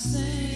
same.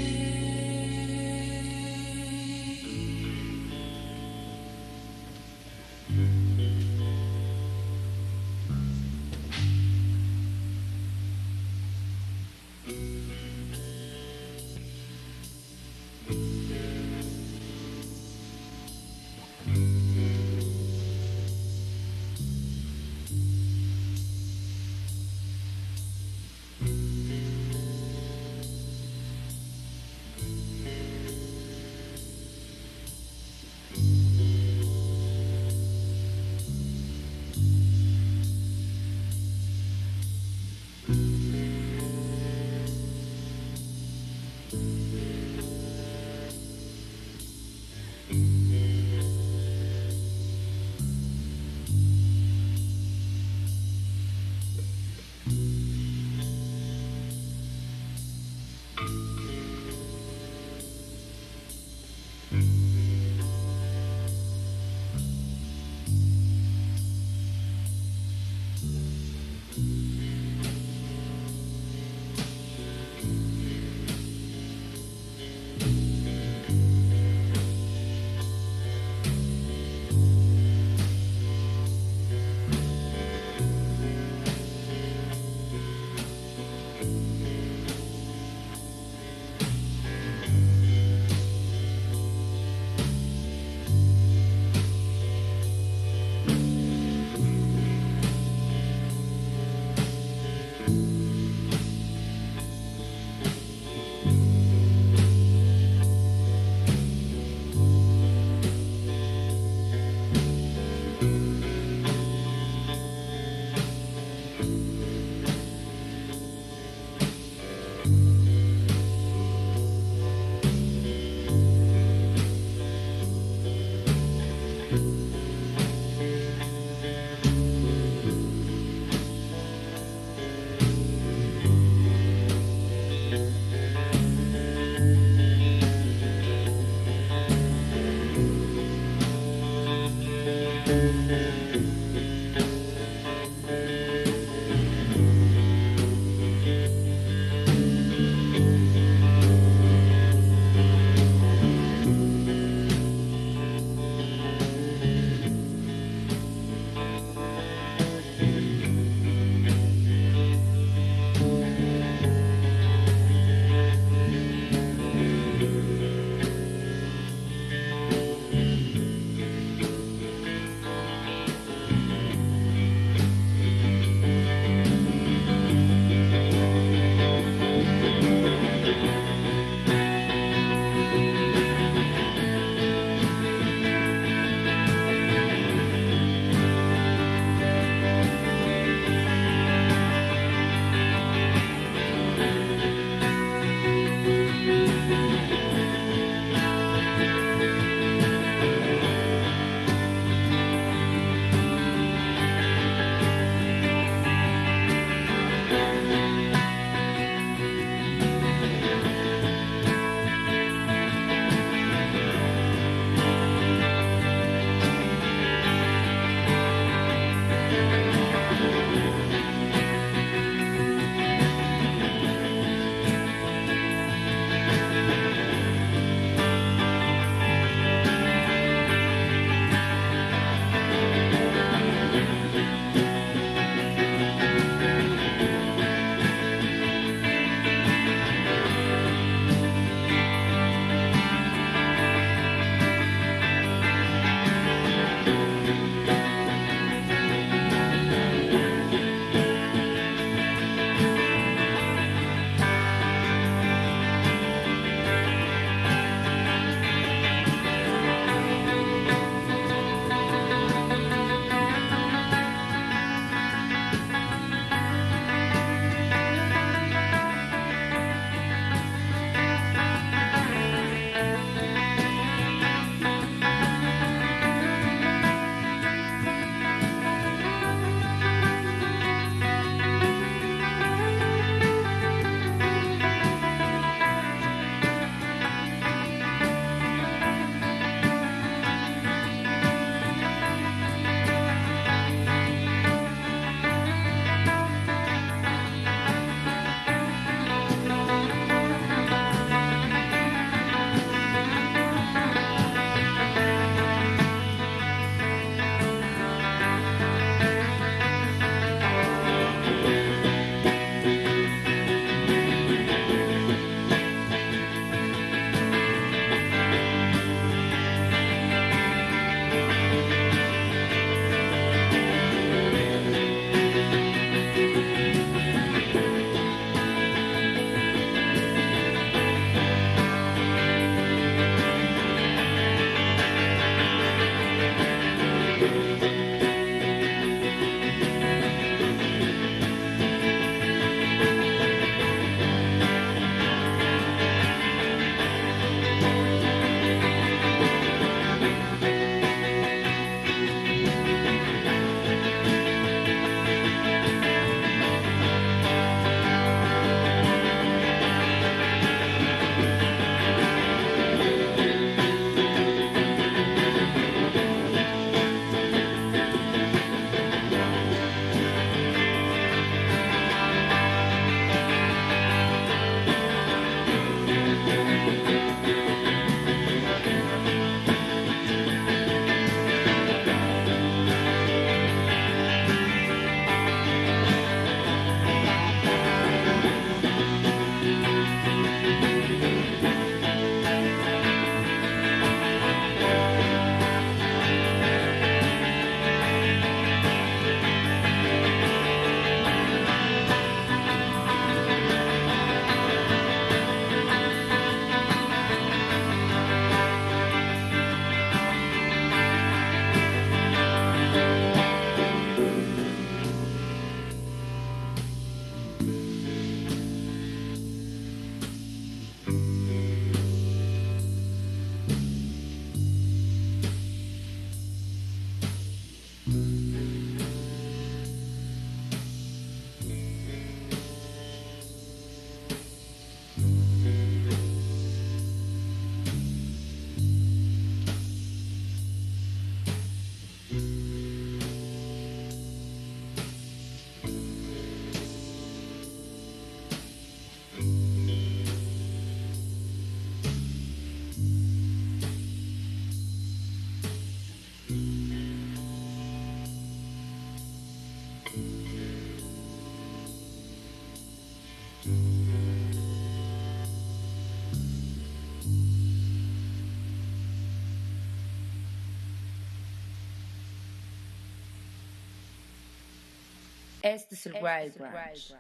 Este es el Wild Branch.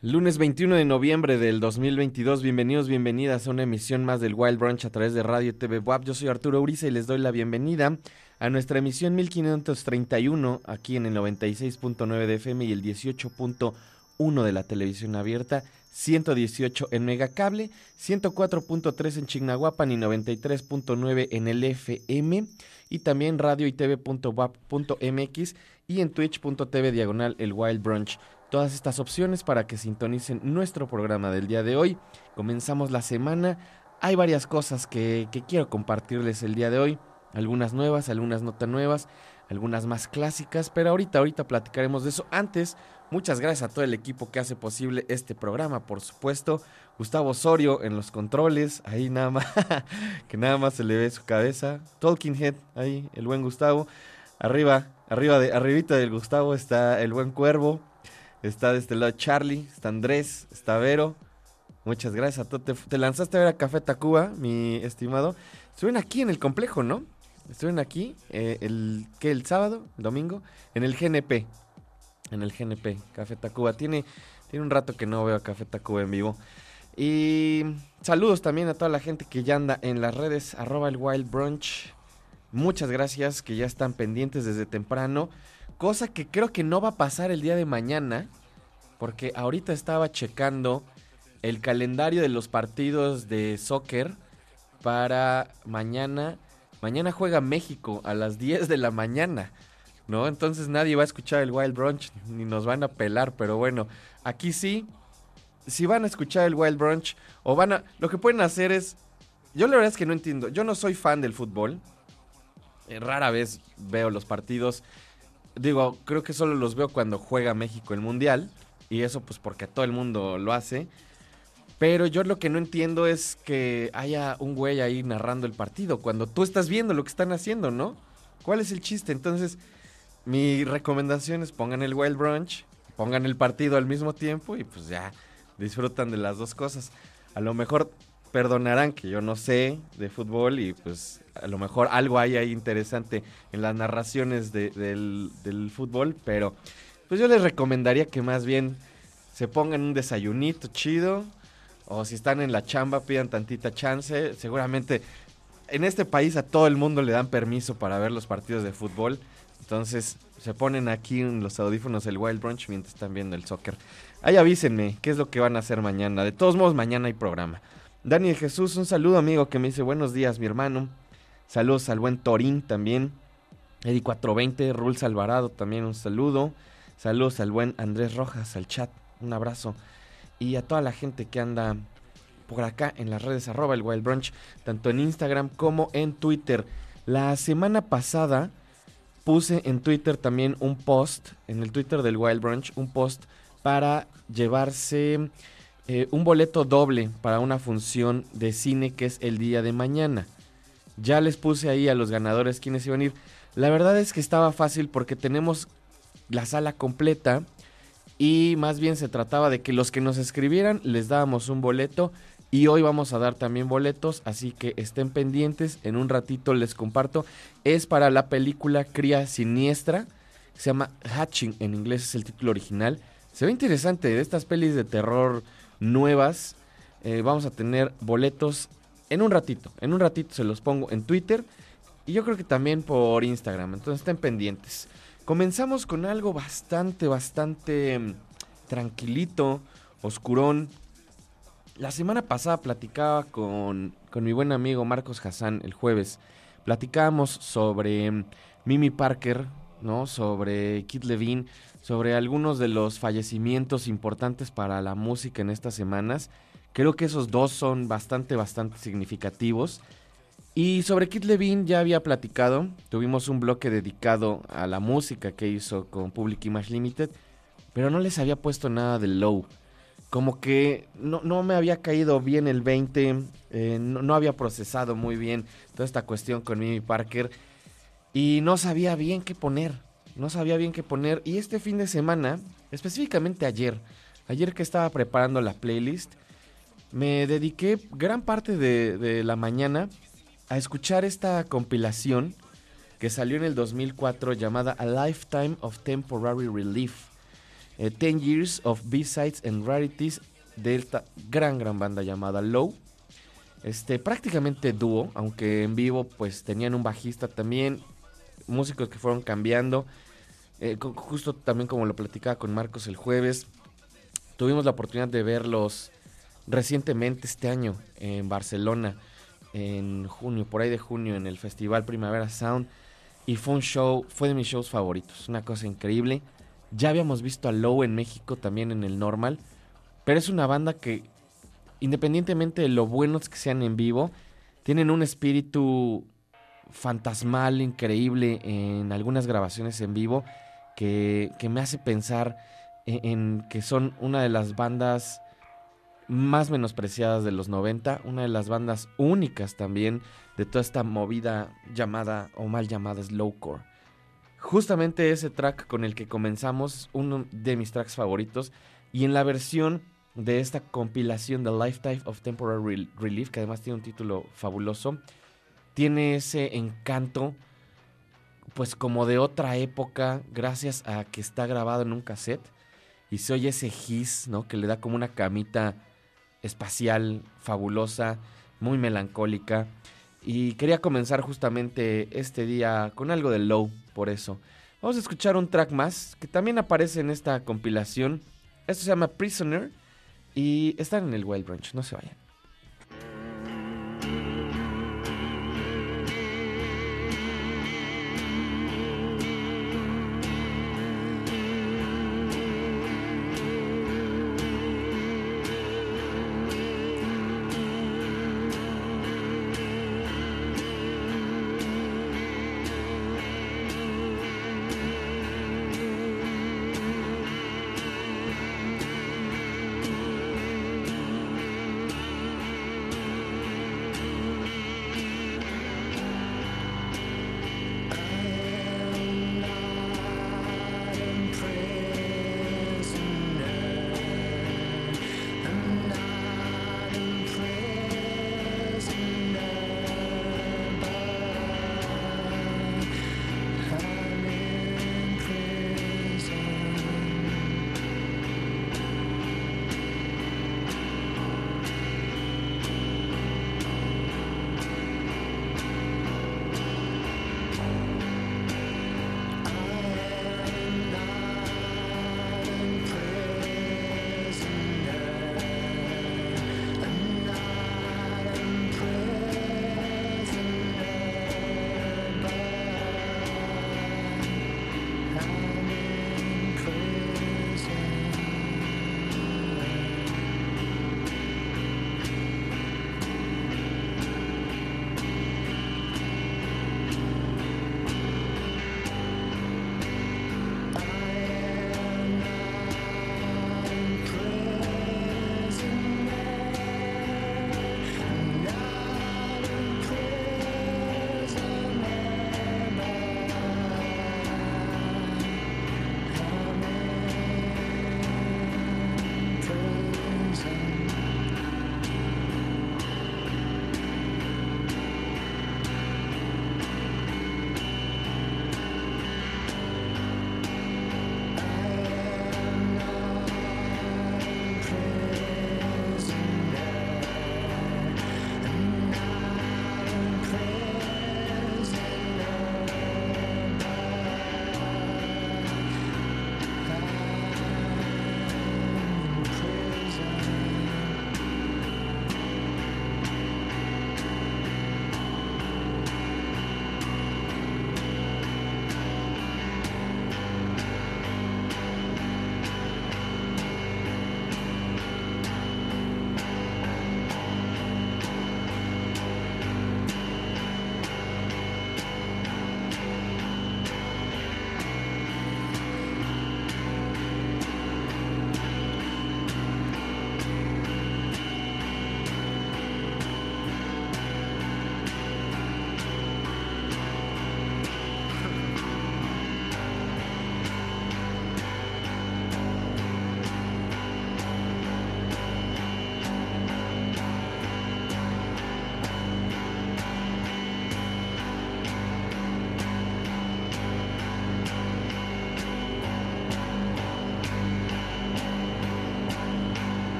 Lunes 21 de noviembre del 2022, bienvenidos, bienvenidas a una emisión más del Wild Brunch a través de Radio TV WAP. Yo soy Arturo Uriza y les doy la bienvenida a nuestra emisión 1531 aquí en el 96.9 de FM y el 18.1 de la televisión abierta, 118 en Megacable, 104.3 en Chignahuapan y 93.9 en el FM y también radio y tv.wap.mx y en twitch.tv diagonal el Wild Brunch todas estas opciones para que sintonicen nuestro programa del día de hoy. Comenzamos la semana. Hay varias cosas que, que quiero compartirles el día de hoy. Algunas nuevas, algunas no tan nuevas, algunas más clásicas, pero ahorita, ahorita platicaremos de eso. Antes, muchas gracias a todo el equipo que hace posible este programa, por supuesto. Gustavo Osorio en los controles, ahí nada más, que nada más se le ve su cabeza. Talking Head, ahí, el buen Gustavo. Arriba, arriba de, arribita del Gustavo está el buen Cuervo. Está de este lado Charlie, está Andrés, está Vero. Muchas gracias a. Te, te lanzaste a ver a Café Tacuba, mi estimado. Estuvieron aquí en el complejo, ¿no? Estuvieron aquí eh, el, ¿qué? el sábado, el domingo, en el GNP. En el GNP, Café Tacuba. Tiene, tiene un rato que no veo a Café Tacuba en vivo. Y saludos también a toda la gente que ya anda en las redes, arroba el Wild Brunch. Muchas gracias que ya están pendientes desde temprano. Cosa que creo que no va a pasar el día de mañana. Porque ahorita estaba checando el calendario de los partidos de soccer para mañana. Mañana juega México a las 10 de la mañana. ¿No? Entonces nadie va a escuchar el Wild Brunch ni nos van a pelar. Pero bueno, aquí sí. Si van a escuchar el Wild Brunch o van a... Lo que pueden hacer es... Yo la verdad es que no entiendo. Yo no soy fan del fútbol. Eh, rara vez veo los partidos. Digo, creo que solo los veo cuando juega México el Mundial. Y eso pues porque todo el mundo lo hace. Pero yo lo que no entiendo es que haya un güey ahí narrando el partido. Cuando tú estás viendo lo que están haciendo, ¿no? ¿Cuál es el chiste? Entonces, mi recomendación es pongan el Wild Brunch, pongan el partido al mismo tiempo y pues ya disfrutan de las dos cosas. A lo mejor perdonarán que yo no sé de fútbol y pues a lo mejor algo hay ahí interesante en las narraciones de- del, del fútbol, pero pues yo les recomendaría que más bien se pongan un desayunito chido o si están en la chamba pidan tantita chance. Seguramente en este país a todo el mundo le dan permiso para ver los partidos de fútbol. Entonces se ponen aquí en los audífonos el Wild Brunch mientras están viendo el soccer. Ahí avísenme qué es lo que van a hacer mañana. De todos modos, mañana hay programa. Daniel Jesús, un saludo amigo que me dice buenos días mi hermano. Saludos al buen Torín también. Eddie 420, Rules Alvarado también un saludo. Saludos al buen Andrés Rojas, al chat, un abrazo. Y a toda la gente que anda por acá en las redes arroba el Wild Brunch, tanto en Instagram como en Twitter. La semana pasada puse en Twitter también un post, en el Twitter del Wild Brunch, un post para llevarse eh, un boleto doble para una función de cine que es el día de mañana. Ya les puse ahí a los ganadores quienes iban a ir. La verdad es que estaba fácil porque tenemos la sala completa y más bien se trataba de que los que nos escribieran les dábamos un boleto y hoy vamos a dar también boletos, así que estén pendientes, en un ratito les comparto. Es para la película Cría Siniestra, se llama Hatching, en inglés es el título original. Se ve interesante, de estas pelis de terror nuevas, eh, vamos a tener boletos en un ratito, en un ratito se los pongo en Twitter y yo creo que también por Instagram, entonces estén pendientes. Comenzamos con algo bastante, bastante mm, tranquilito, oscurón. La semana pasada platicaba con, con mi buen amigo Marcos Hassan el jueves. Platicábamos sobre mm, Mimi Parker, ¿no? Sobre Kid Levine, sobre algunos de los fallecimientos importantes para la música en estas semanas. Creo que esos dos son bastante, bastante significativos. Y sobre Kid Levine ya había platicado. Tuvimos un bloque dedicado a la música que hizo con Public Image Limited. Pero no les había puesto nada de low. Como que no, no me había caído bien el 20. eh, no, no había procesado muy bien toda esta cuestión con Mimi Parker. Y no sabía bien qué poner. No sabía bien qué poner. Y este fin de semana, específicamente ayer, ayer que estaba preparando la playlist, me dediqué gran parte de, la mañana a escuchar esta compilación que salió en el 2004 llamada A Lifetime of Temporary Relief. eh, 10 Years of B-Sides and Rarities de esta gran, gran banda llamada Low. Este, prácticamente dúo, aunque en vivo pues tenían un bajista también, músicos que fueron cambiando. Eh, justo también como lo platicaba con Marcos el jueves, tuvimos la oportunidad de verlos recientemente este año en Barcelona, en junio, por ahí de junio, en el Festival Primavera Sound. Y fue un show, fue de mis shows favoritos, una cosa increíble. Ya habíamos visto a Low en México también en el Normal, pero es una banda que, independientemente de lo buenos que sean en vivo, tienen un espíritu fantasmal, increíble en algunas grabaciones en vivo que, que me hace pensar en, en que son una de las bandas más menospreciadas de los 90, una de las bandas únicas también de toda esta movida llamada o mal llamada slowcore. Justamente ese track con el que comenzamos, uno de mis tracks favoritos, y en la versión de esta compilación The Lifetime of Temporary Rel- Relief, que además tiene un título fabuloso, tiene ese encanto, pues como de otra época, gracias a que está grabado en un cassette, y se oye ese hiss, ¿no? Que le da como una camita espacial, fabulosa, muy melancólica. Y quería comenzar justamente este día con algo de low, por eso. Vamos a escuchar un track más que también aparece en esta compilación. Esto se llama Prisoner y están en el Wild Branch, no se vayan.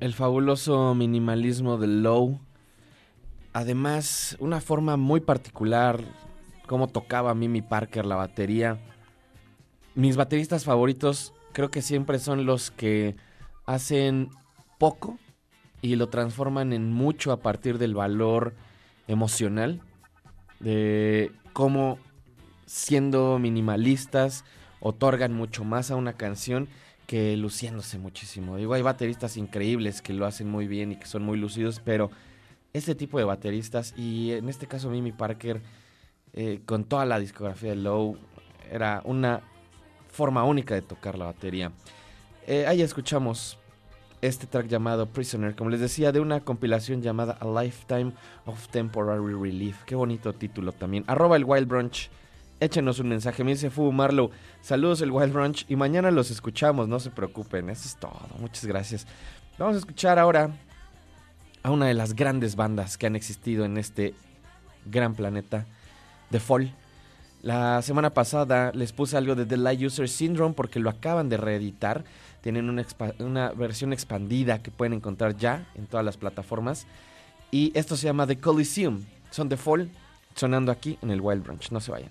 El fabuloso minimalismo del Low. Además, una forma muy particular, cómo tocaba Mimi Parker la batería. Mis bateristas favoritos creo que siempre son los que hacen poco y lo transforman en mucho a partir del valor emocional, de cómo siendo minimalistas otorgan mucho más a una canción que luciéndose muchísimo. Digo, hay bateristas increíbles que lo hacen muy bien y que son muy lucidos, pero este tipo de bateristas, y en este caso Mimi Parker, eh, con toda la discografía de Low, era una forma única de tocar la batería. Eh, ahí escuchamos este track llamado Prisoner, como les decía, de una compilación llamada A Lifetime of Temporary Relief. Qué bonito título también. Arroba el Wild Brunch. Échenos un mensaje. Me dice Fu Marlow. Saludos el Wild Brunch. Y mañana los escuchamos, no se preocupen. Eso es todo. Muchas gracias. Vamos a escuchar ahora a una de las grandes bandas que han existido en este gran planeta, The Fall. La semana pasada les puse algo de The Light User Syndrome porque lo acaban de reeditar. Tienen una versión expandida que pueden encontrar ya en todas las plataformas. Y esto se llama The Coliseum. Son The Fall sonando aquí en el Wild Branch. No se vayan.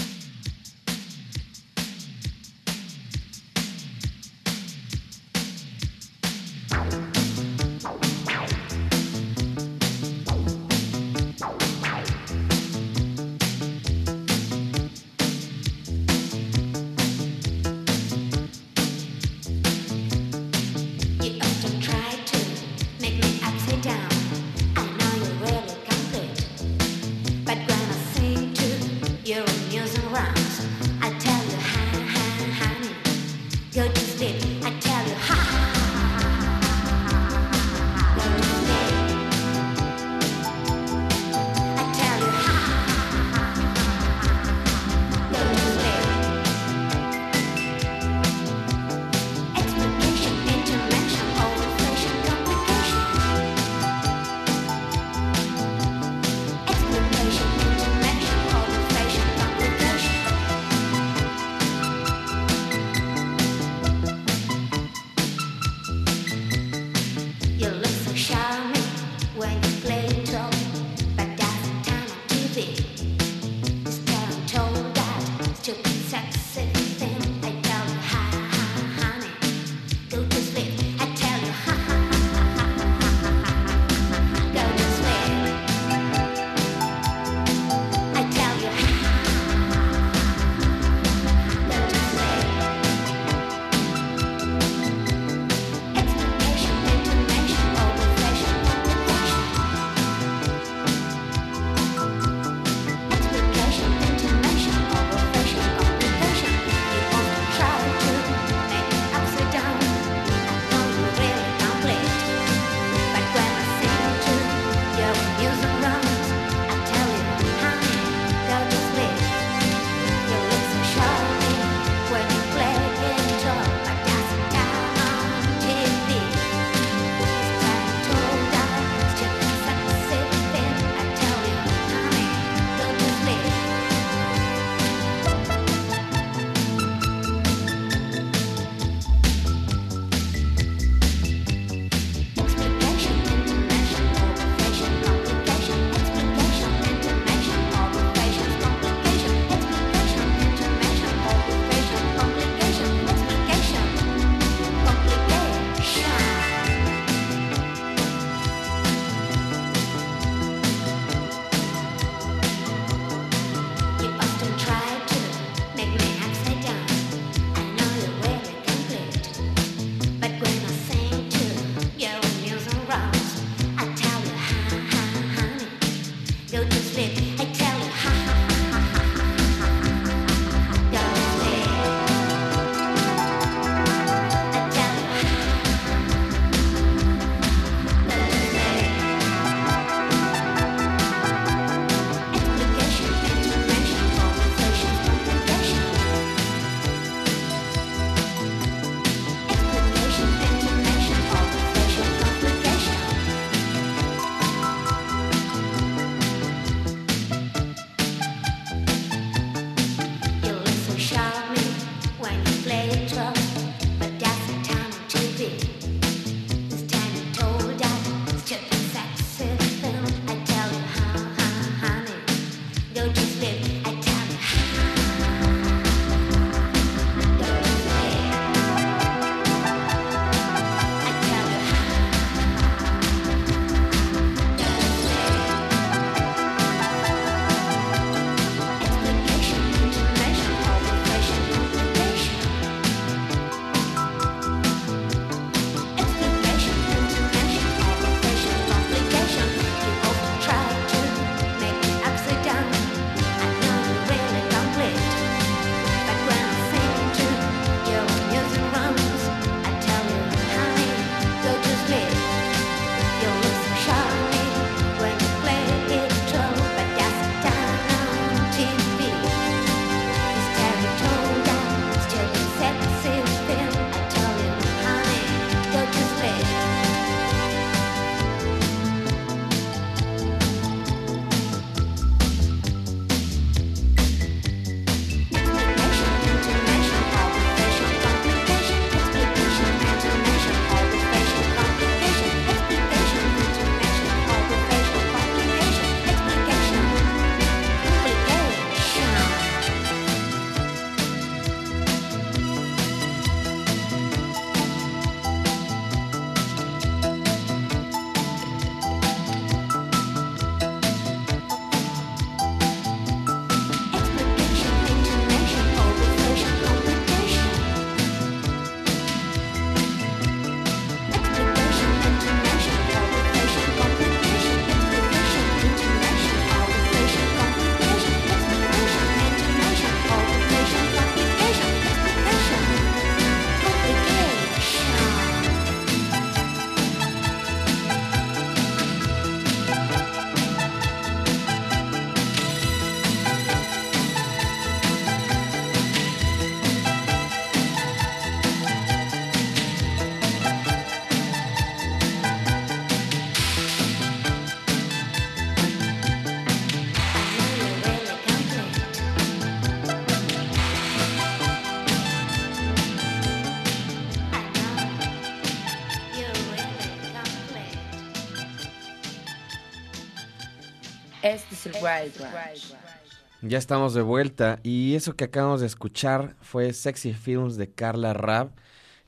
Ya estamos de vuelta y eso que acabamos de escuchar fue Sexy Films de Carla Rab.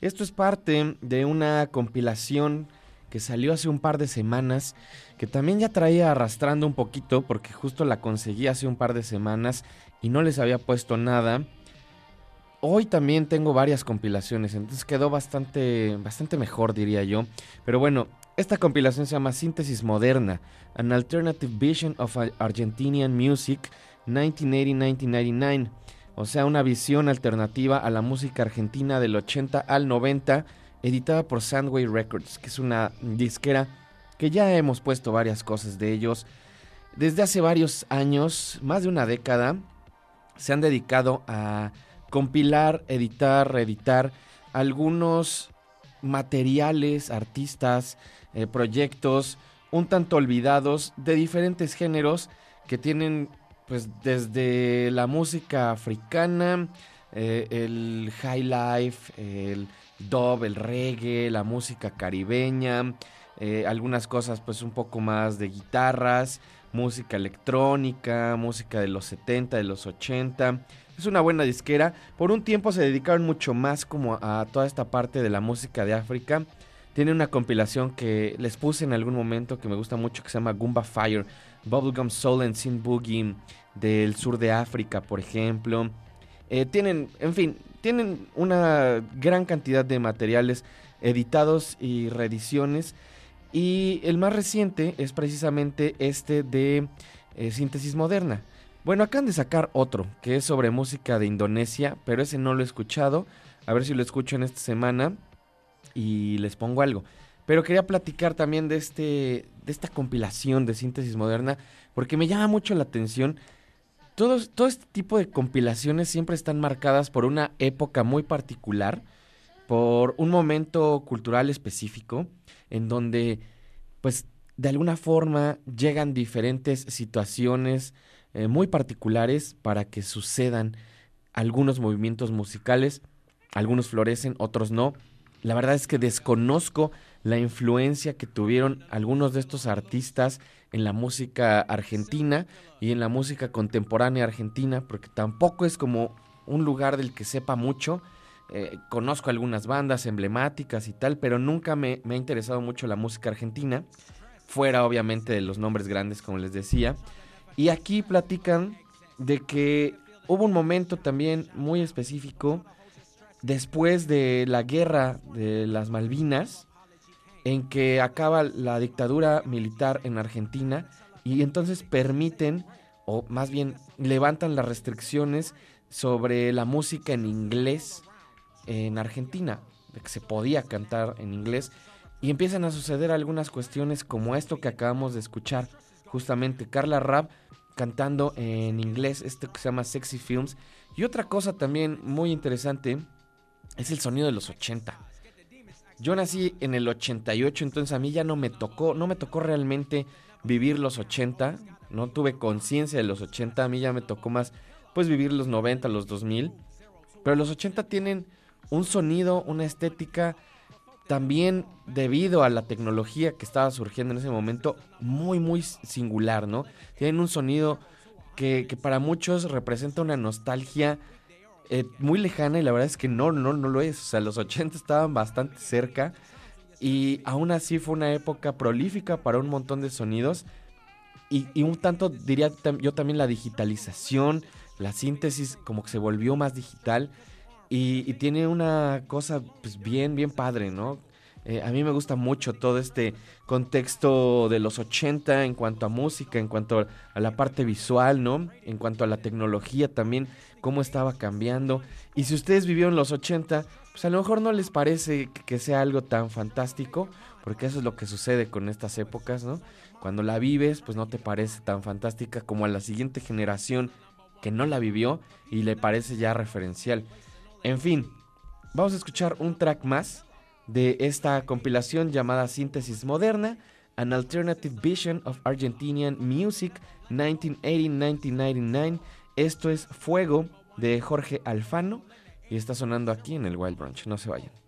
Esto es parte de una compilación que salió hace un par de semanas, que también ya traía arrastrando un poquito porque justo la conseguí hace un par de semanas y no les había puesto nada. Hoy también tengo varias compilaciones, entonces quedó bastante, bastante mejor diría yo. Pero bueno, esta compilación se llama Síntesis Moderna, An Alternative Vision of Argentinian Music 1980-1999. O sea, una visión alternativa a la música argentina del 80 al 90, editada por Sandway Records, que es una disquera que ya hemos puesto varias cosas de ellos. Desde hace varios años, más de una década, se han dedicado a compilar, editar, reeditar algunos materiales, artistas, eh, proyectos un tanto olvidados de diferentes géneros que tienen pues desde la música africana, eh, el high life, el dub, el reggae, la música caribeña, eh, algunas cosas pues un poco más de guitarras, música electrónica, música de los 70, de los 80. Es una buena disquera. Por un tiempo se dedicaron mucho más como a toda esta parte de la música de África. Tiene una compilación que les puse en algún momento que me gusta mucho que se llama Goomba Fire, Bubblegum Soul and Sin Boogie del sur de África, por ejemplo. Eh, tienen, en fin, tienen una gran cantidad de materiales editados y reediciones. Y el más reciente es precisamente este de eh, Síntesis Moderna. Bueno, acaban de sacar otro, que es sobre música de Indonesia, pero ese no lo he escuchado. A ver si lo escucho en esta semana y les pongo algo. Pero quería platicar también de, este, de esta compilación de Síntesis Moderna, porque me llama mucho la atención. Todos, todo este tipo de compilaciones siempre están marcadas por una época muy particular, por un momento cultural específico, en donde, pues, de alguna forma llegan diferentes situaciones eh, muy particulares para que sucedan algunos movimientos musicales. Algunos florecen, otros no. La verdad es que desconozco la influencia que tuvieron algunos de estos artistas en la música argentina y en la música contemporánea argentina, porque tampoco es como un lugar del que sepa mucho. Eh, conozco algunas bandas emblemáticas y tal, pero nunca me, me ha interesado mucho la música argentina, fuera obviamente de los nombres grandes, como les decía. Y aquí platican de que hubo un momento también muy específico después de la guerra de las Malvinas, en que acaba la dictadura militar en Argentina y entonces permiten, o más bien levantan las restricciones sobre la música en inglés en Argentina, de que se podía cantar en inglés, y empiezan a suceder algunas cuestiones como esto que acabamos de escuchar, justamente Carla Rabb cantando en inglés, esto que se llama Sexy Films, y otra cosa también muy interesante, es el sonido de los 80. Yo nací en el 88, entonces a mí ya no me tocó, no me tocó realmente vivir los 80, no tuve conciencia de los 80, a mí ya me tocó más pues vivir los 90, los 2000, pero los 80 tienen un sonido, una estética también debido a la tecnología que estaba surgiendo en ese momento muy muy singular, ¿no? Tienen un sonido que, que para muchos representa una nostalgia eh, muy lejana y la verdad es que no, no, no lo es. O sea, los 80 estaban bastante cerca y aún así fue una época prolífica para un montón de sonidos y, y un tanto diría yo también la digitalización, la síntesis como que se volvió más digital y, tiene una cosa pues bien, bien padre, ¿no? Eh, a mí me gusta mucho todo este contexto de los 80 en cuanto a música, en cuanto a la parte visual, ¿no? En cuanto a la tecnología también, cómo estaba cambiando. Y si ustedes vivieron los 80, pues a lo mejor no les parece que sea algo tan fantástico, porque eso es lo que sucede con estas épocas, ¿no? Cuando la vives, pues no te parece tan fantástica como a la siguiente generación que no la vivió y le parece ya referencial. En fin, vamos a escuchar un track más de esta compilación llamada Síntesis Moderna, An Alternative Vision of Argentinian Music 1980-1999. Esto es Fuego de Jorge Alfano y está sonando aquí en el Wild Brunch. No se vayan.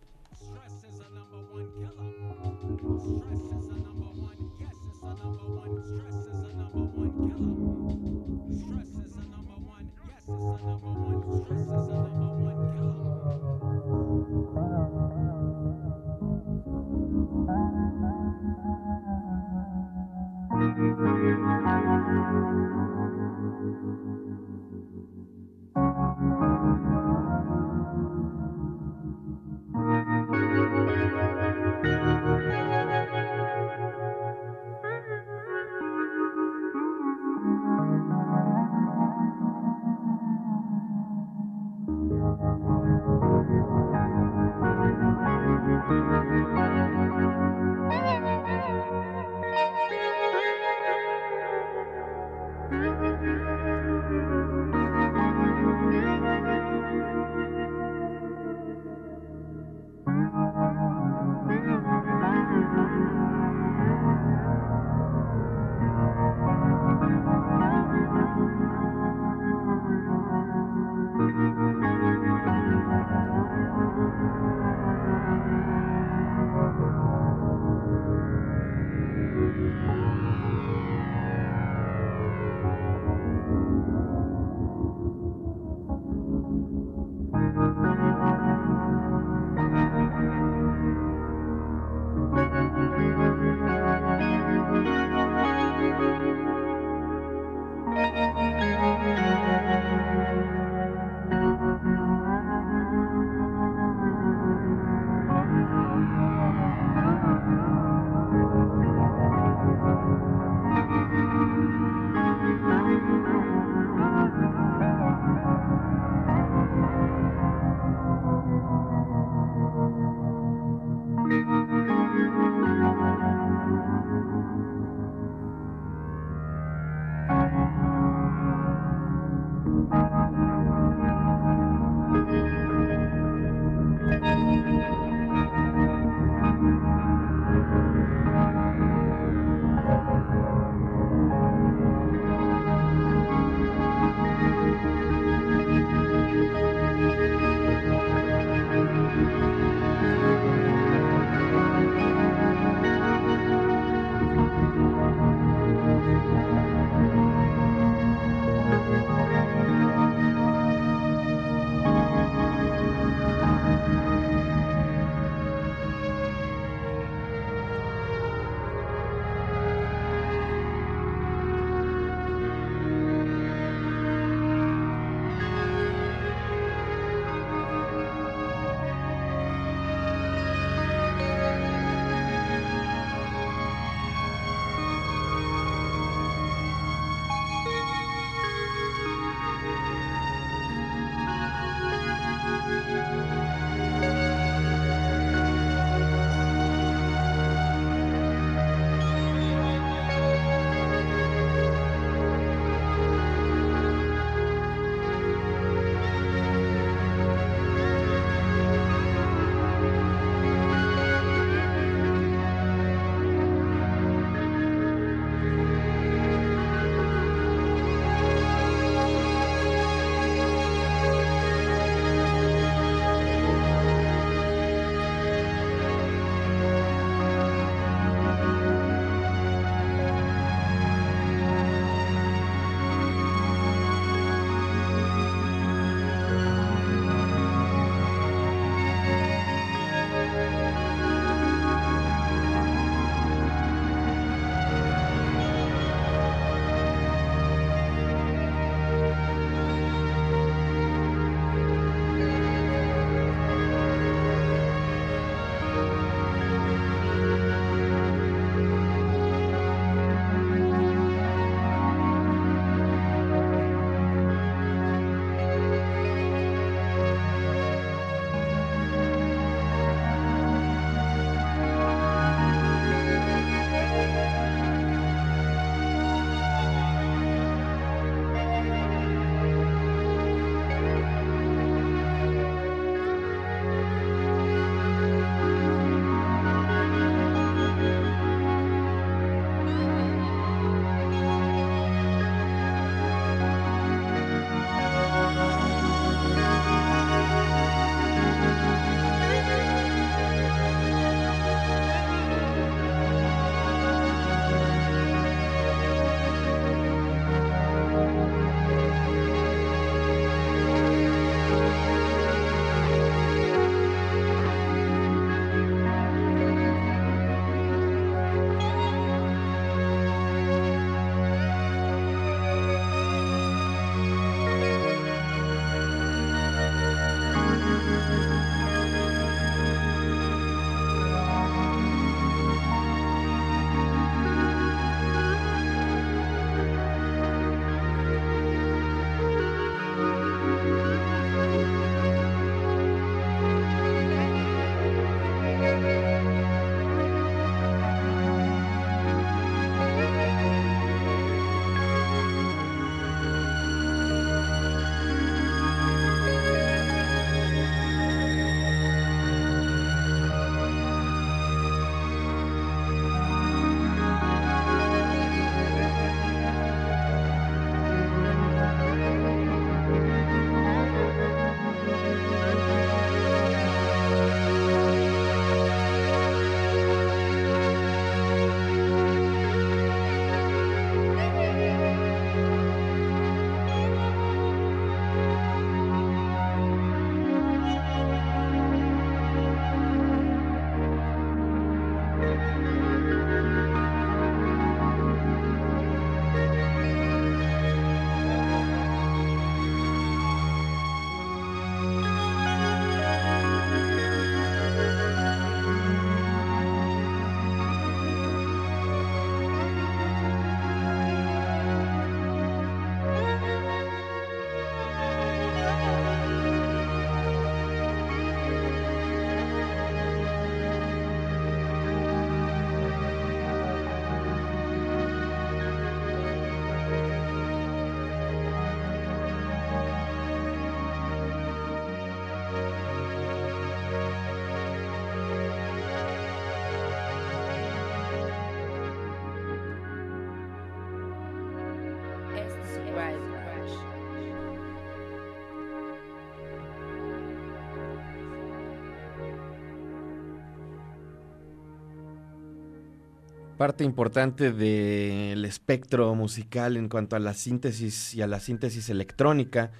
Parte importante del espectro musical en cuanto a la síntesis y a la síntesis electrónica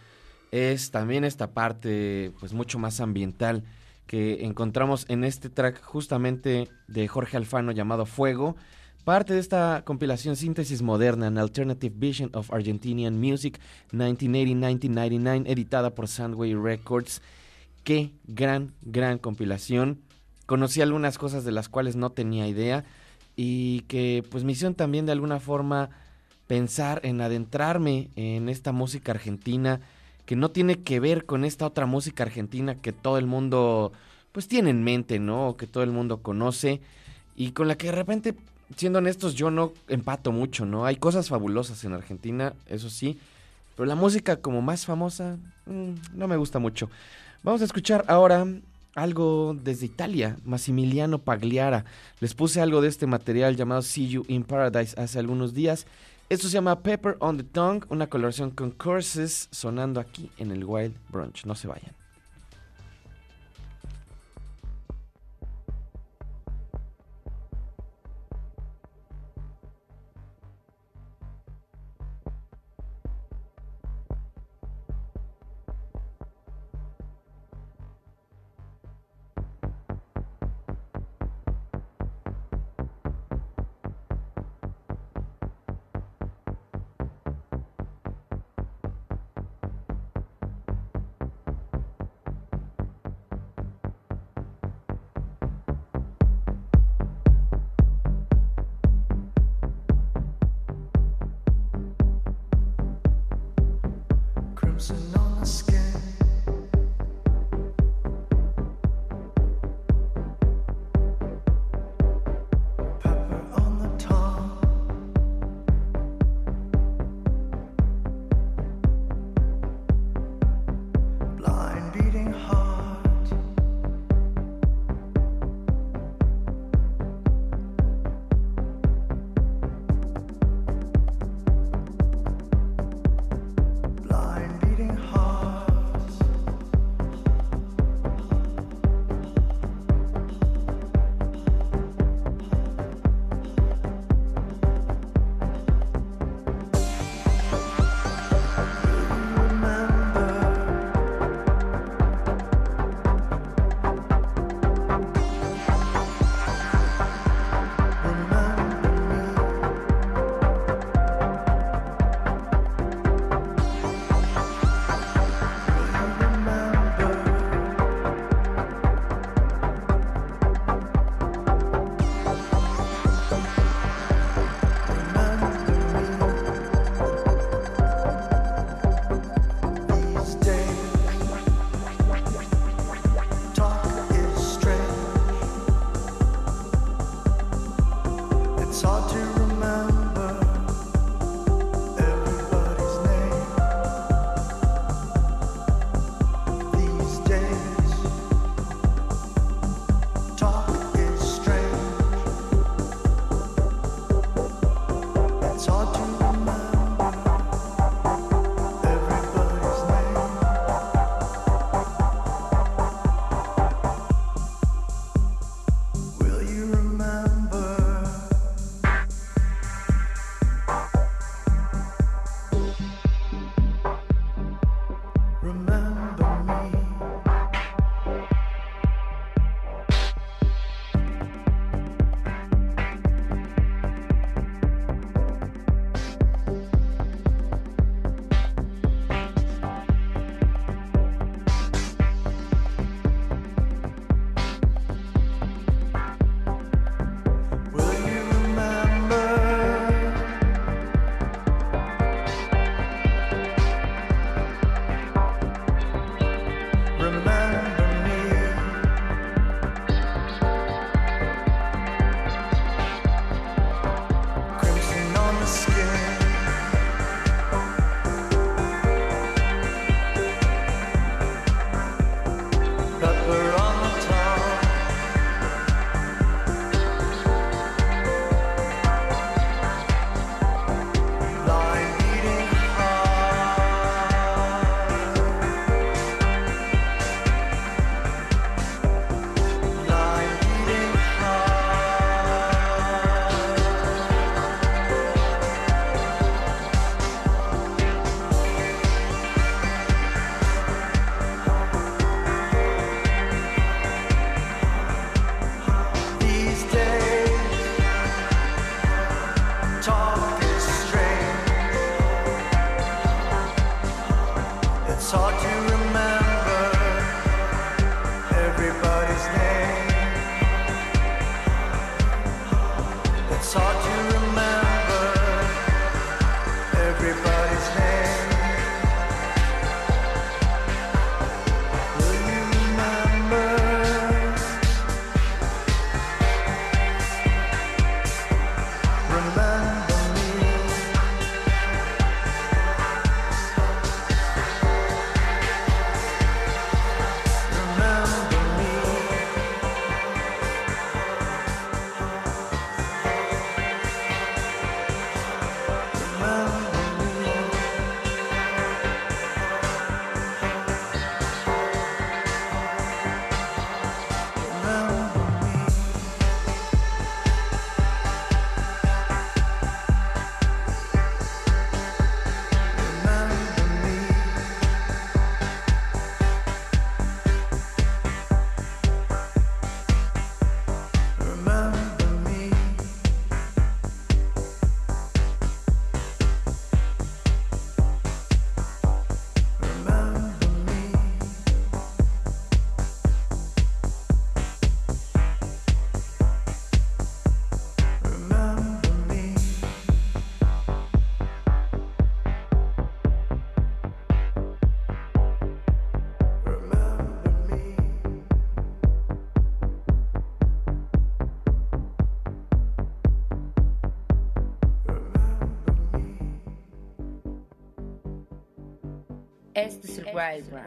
es también esta parte pues mucho más ambiental que encontramos en este track justamente de Jorge Alfano llamado Fuego, parte de esta compilación Síntesis Moderna, An Alternative Vision of Argentinian Music 1980-1999, editada por Soundway Records. Qué gran, gran compilación. Conocí algunas cosas de las cuales no tenía idea y que pues me hicieron también de alguna forma pensar en adentrarme en esta música argentina que no tiene que ver con esta otra música argentina que todo el mundo pues tiene en mente, ¿no? O que todo el mundo conoce y con la que de repente, siendo honestos, yo no empato mucho, ¿no? Hay cosas fabulosas en Argentina, eso sí, pero la música como más famosa mm, no me gusta mucho. Vamos a escuchar ahora algo desde Italia, Massimiliano Pagliara. Les puse algo de este material llamado See You in Paradise hace algunos días. Esto se llama Pepper on the Tongue, una colaboración con Curses sonando aquí en el Wild Brunch. No se vayan. Este Survivor.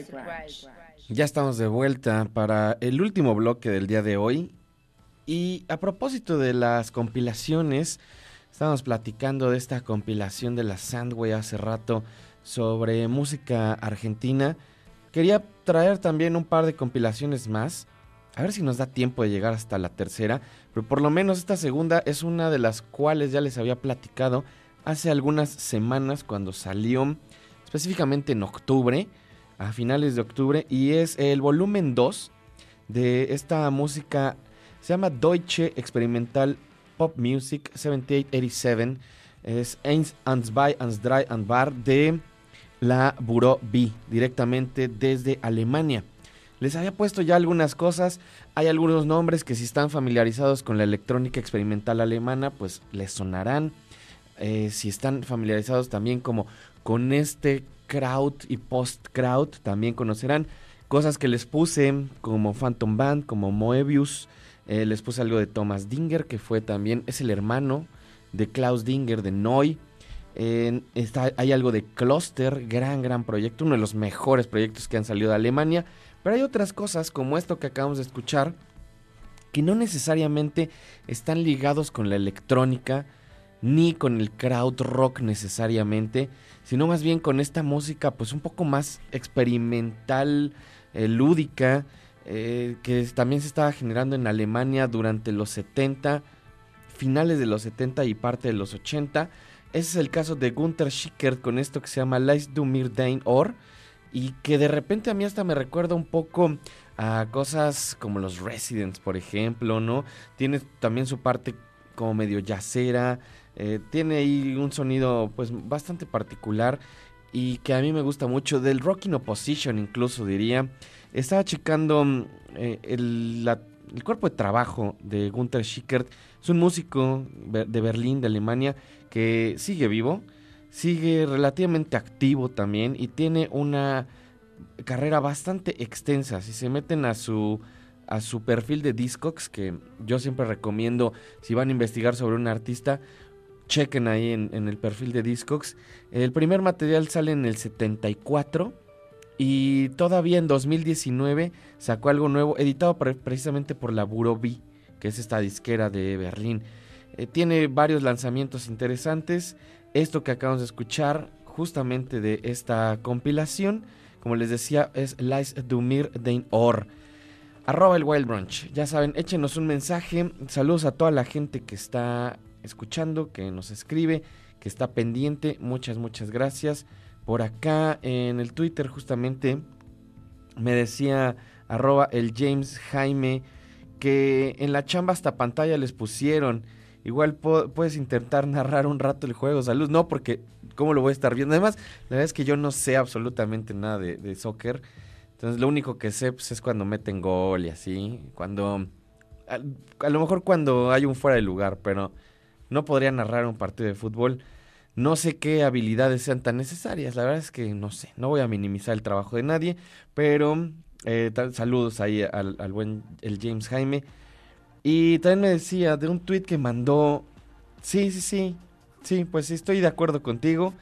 Branch. Ya estamos de vuelta para el último bloque del día de hoy. Y a propósito de las compilaciones, estábamos platicando de esta compilación de la Sandway hace rato sobre música argentina. Quería traer también un par de compilaciones más. A ver si nos da tiempo de llegar hasta la tercera. Pero por lo menos esta segunda es una de las cuales ya les había platicado hace algunas semanas cuando salió específicamente en octubre, a finales de octubre, y es el volumen 2 de esta música, se llama Deutsche Experimental Pop Music 7887, es Eins, and Zwei, and Bar de la Bureau B, directamente desde Alemania. Les había puesto ya algunas cosas, hay algunos nombres que si están familiarizados con la electrónica experimental alemana, pues les sonarán. Eh, si están familiarizados también como con este crowd y post-crowd, también conocerán cosas que les puse como Phantom Band, como Moebius, eh, les puse algo de Thomas Dinger, que fue también, es el hermano de Klaus Dinger de. En- está, hay algo de Cluster, gran, gran proyecto, uno de los mejores proyectos que han salido de Alemania. Pero hay otras cosas como esto que acabamos de escuchar, que no necesariamente están ligados con la electrónica, ni con el crowd rock necesariamente, sino más bien con esta música pues un poco más experimental, eh, lúdica, eh, que también se estaba generando en Alemania durante los 70, finales de los 70 y parte de los 80. Ese es el caso de Gunther Schickert con esto que se llama Leist du mir dein Ohr y que de repente a mí hasta me recuerda un poco a cosas como los Residents, por ejemplo, ¿no? Tiene también su parte como medio yacera, eh, tiene ahí un sonido pues bastante particular y que a mí me gusta mucho, del rock in opposition incluso diría. Estaba checando mm, eh, el, el cuerpo de trabajo de Gunther Schickert, es un músico de Berlín, de Alemania, que sigue vivo, sigue relativamente activo también y tiene una carrera bastante extensa. Si se meten a su a su perfil de Discogs, que yo siempre recomiendo si van a investigar sobre un artista, chequen ahí en, el perfil de Discogs. El primer material sale en el 74 y todavía en 2019 sacó algo nuevo, editado pre- precisamente por la Bureau B, que es esta disquera de Berlín. Eh, tiene varios lanzamientos interesantes. Esto que acabamos de escuchar, justamente de esta compilación, como les decía, es Leis du mir dein Ohr. Arroba el Wild Brunch. Ya saben, échenos un mensaje. Saludos a toda la gente que está escuchando, que nos escribe, que está pendiente. Muchas, muchas gracias. Por acá en el Twitter justamente me decía arroba el James Jaime que en la chamba hasta pantalla les pusieron. Igual puedes intentar narrar un rato el juego. Salud. No, porque ¿cómo lo voy a estar viendo? Además, la verdad es que yo no sé absolutamente nada de, soccer. Entonces lo único que sé pues, es cuando meten gol y así. Cuando... A lo mejor cuando hay un fuera de lugar, pero no podría narrar un partido de fútbol. No sé qué habilidades sean tan necesarias. La verdad es que no sé. No voy a minimizar el trabajo de nadie. Pero eh, saludos ahí al, al buen el James Jaime. Y también me decía de un tweet que mandó. Sí, sí, sí. Sí, pues sí, estoy de acuerdo contigo.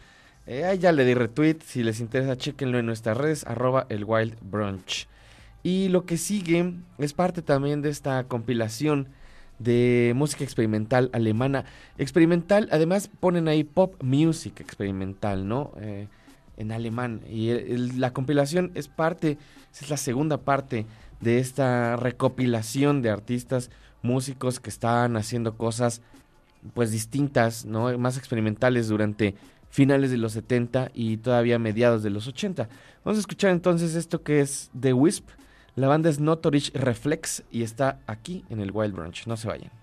Eh, ahí ya le di retweet. Si les interesa, chequenlo en nuestras redes. Arroba el Wild Brunch. Y lo que sigue es parte también de esta compilación de música experimental alemana. Experimental, además ponen ahí pop music experimental, ¿no? Eh, en alemán. Y la compilación es parte, es la segunda parte de esta recopilación de artistas, músicos que están haciendo cosas pues distintas, ¿no? Más experimentales durante finales de los 70 y todavía mediados de los 80. Vamos a escuchar entonces esto que es The Wisp. La banda es Notorish Reflex y está aquí en el Wild Brunch. No se vayan.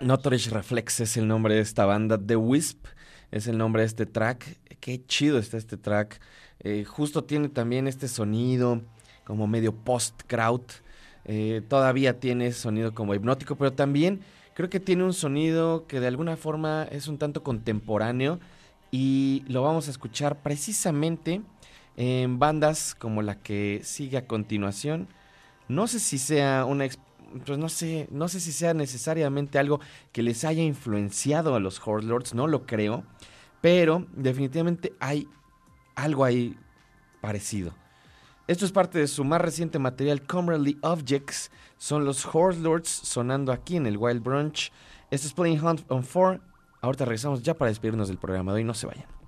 Notorious Reflex es el nombre de esta banda. The Wisp es el nombre de este track. Qué chido está este track. Eh, justo tiene también este sonido como medio post-crowd. Eh, todavía tiene ese sonido como hipnótico, pero también creo que tiene un sonido que de alguna forma es un tanto contemporáneo y lo vamos a escuchar precisamente en bandas como la que sigue a continuación. No sé si sea una pues no sé, no sé si sea necesariamente algo que les haya influenciado a los Horde Lords, no lo creo, pero definitivamente hay algo ahí parecido. Esto es parte de su más reciente material, Comradely Objects. Son los Horde Lords sonando aquí en el Wild Brunch. Esto es Playing Hunt on 4. Ahorita regresamos ya para despedirnos del programa de hoy. No se vayan.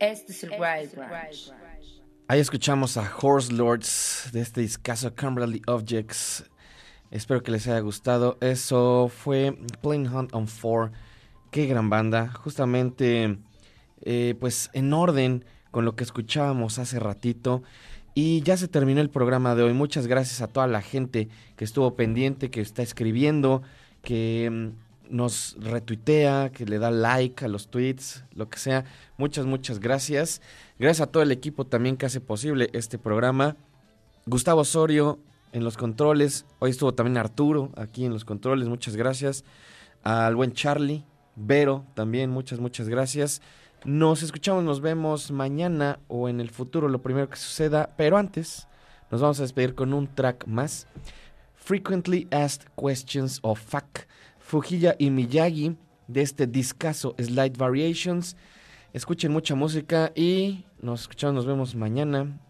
Este es el Wild Branch. Ahí escuchamos a Horse Lords de este discazo Camberley Objects. Espero que les haya gustado. Eso fue Plain Hunt on 4. Qué gran banda. Justamente, eh, pues en orden con lo que escuchábamos hace ratito. Y ya se terminó el programa de hoy. Muchas gracias a toda la gente que estuvo pendiente, que está escribiendo, que mm, nos retuitea, que le da like a los tweets, lo que sea. Muchas, muchas gracias. Gracias a todo el equipo también que hace posible este programa. Gustavo Osorio en los controles. Hoy estuvo también Arturo aquí en los controles. Muchas gracias. Al buen Charlie. Vero también. Muchas, muchas gracias. Nos escuchamos, nos vemos mañana o en el futuro, lo primero que suceda. Pero antes, nos vamos a despedir con un track más. Frequently Asked Questions of Fuck. Fujilla y Miyagi de este discazo Slight Variations. Escuchen mucha música y nos escuchamos, nos vemos mañana.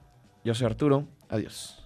Yo soy Arturo. Adiós.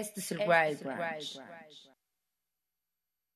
Este es el Wild Branch.